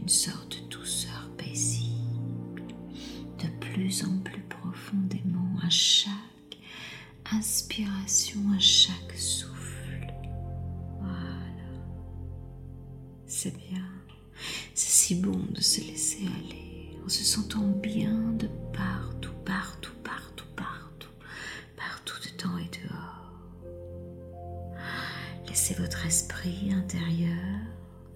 une sorte de douceur paisible, de plus en plus profondément à chaque inspiration, à chaque souffle. Voilà. C'est bien. C'est si bon de se laisser aller en se sentant bien de partout, partout, partout, partout, partout dedans et dehors. Laissez votre esprit intérieur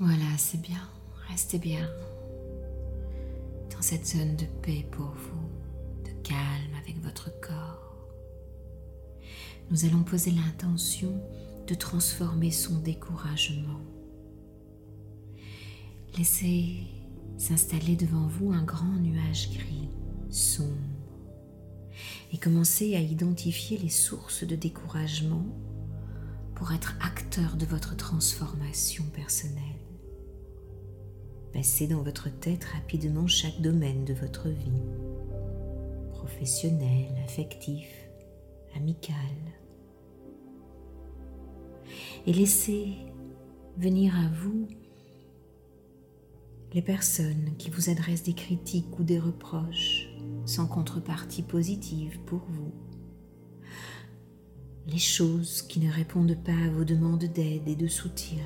Voilà, c'est bien, restez bien dans cette zone de paix pour vous, de calme avec votre corps. Nous allons poser l'intention de transformer son découragement. Laissez s'installer devant vous un grand nuage gris, sombre, et commencez à identifier les sources de découragement pour être acteur de votre transformation personnelle. Passez dans votre tête rapidement chaque domaine de votre vie, professionnel, affectif, amical. Et laissez venir à vous les personnes qui vous adressent des critiques ou des reproches sans contrepartie positive pour vous. Les choses qui ne répondent pas à vos demandes d'aide et de soutien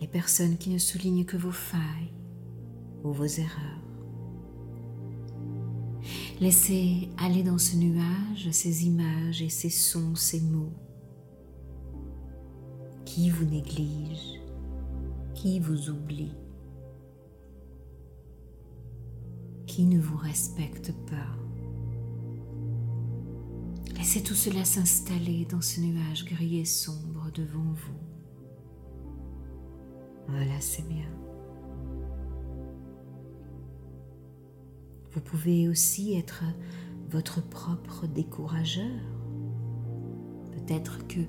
les personnes qui ne soulignent que vos failles ou vos erreurs. Laissez aller dans ce nuage ces images et ces sons, ces mots qui vous négligent, qui vous oublient, qui ne vous respectent pas. Laissez tout cela s'installer dans ce nuage gris et sombre devant vous. Voilà, c'est bien. Vous pouvez aussi être votre propre décourageur. Peut-être que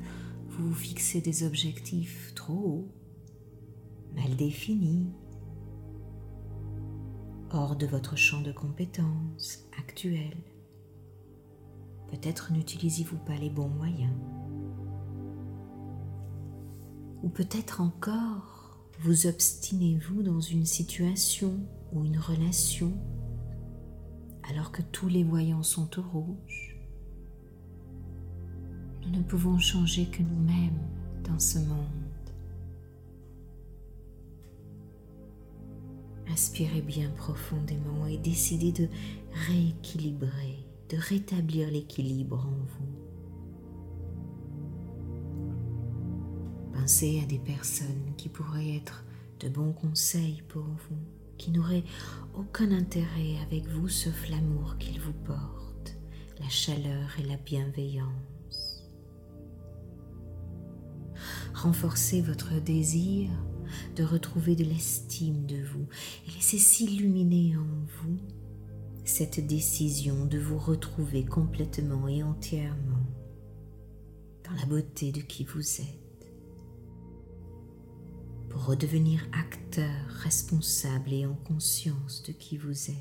vous vous fixez des objectifs trop hauts, mal définis, hors de votre champ de compétences actuel. Peut-être n'utilisez-vous pas les bons moyens. Ou peut-être encore vous obstinez-vous dans une situation ou une relation alors que tous les voyants sont au rouge? Nous ne pouvons changer que nous-mêmes dans ce monde. Inspirez bien profondément et décidez de rééquilibrer, de rétablir l'équilibre en vous. Pensez à des personnes qui pourraient être de bons conseils pour vous, qui n'auraient aucun intérêt avec vous sauf l'amour qu'ils vous portent, la chaleur et la bienveillance. Renforcez votre désir de retrouver de l'estime de vous et laissez s'illuminer en vous cette décision de vous retrouver complètement et entièrement dans la beauté de qui vous êtes pour redevenir acteur responsable et en conscience de qui vous êtes.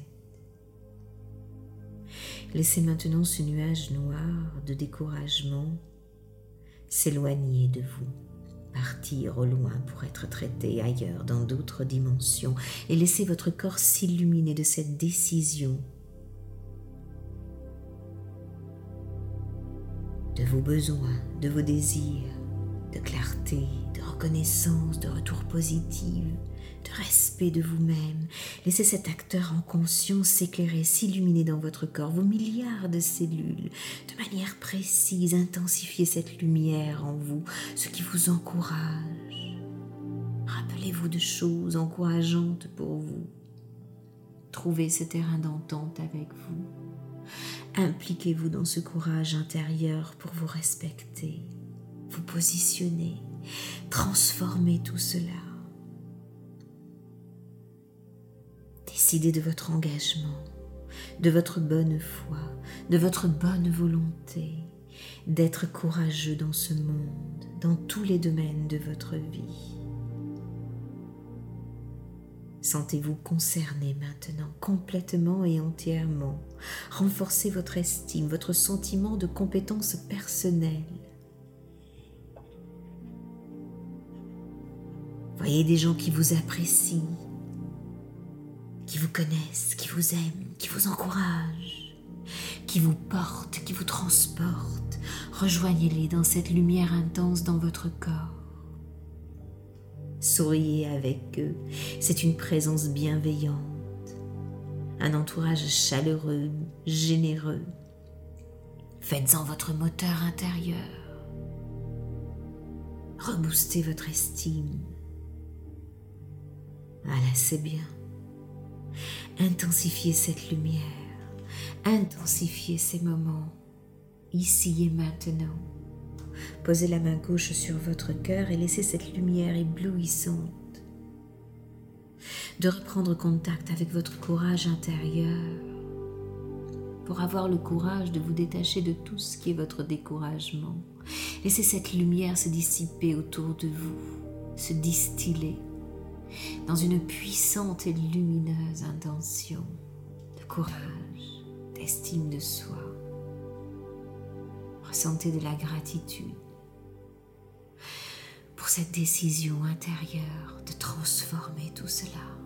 Laissez maintenant ce nuage noir de découragement s'éloigner de vous, partir au loin pour être traité ailleurs dans d'autres dimensions et laissez votre corps s'illuminer de cette décision de vos besoins, de vos désirs, de clarté, reconnaissance, de retour positif, de respect de vous-même. Laissez cet acteur en conscience s'éclairer, s'illuminer dans votre corps, vos milliards de cellules, de manière précise, intensifiez cette lumière en vous, ce qui vous encourage. Rappelez-vous de choses encourageantes pour vous. Trouvez ce terrain d'entente avec vous. Impliquez-vous dans ce courage intérieur pour vous respecter vous positionner, transformer tout cela. Décidez de votre engagement, de votre bonne foi, de votre bonne volonté, d'être courageux dans ce monde, dans tous les domaines de votre vie. Sentez-vous concerné maintenant, complètement et entièrement. Renforcez votre estime, votre sentiment de compétence personnelle. Voyez des gens qui vous apprécient, qui vous connaissent, qui vous aiment, qui vous encouragent. qui vous portent, qui vous transportent. Rejoignez-les dans cette lumière intense dans votre corps. Souriez avec eux, c'est une présence bienveillante, un entourage chaleureux, généreux. Faites-en votre moteur intérieur. Reboostez votre estime. Voilà, c'est bien. Intensifiez cette lumière. Intensifiez ces moments, ici et maintenant. Posez la main gauche sur votre cœur et laissez cette lumière éblouissante de reprendre contact avec votre courage intérieur pour avoir le courage de vous détacher de tout ce qui est votre découragement. Laissez cette lumière se dissiper autour de vous, se distiller dans une puissante et lumineuse intention de courage, d'estime de soi. Ressentez de la gratitude pour cette décision intérieure de transformer tout cela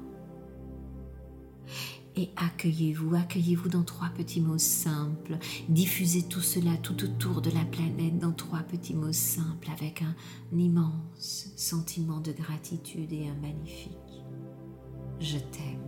et accueillez-vous, accueillez-vous dans trois petits mots simples. Diffusez tout cela tout autour de la planète dans trois petits mots simples avec un, immense sentiment de gratitude et un magnifique Je t'aime.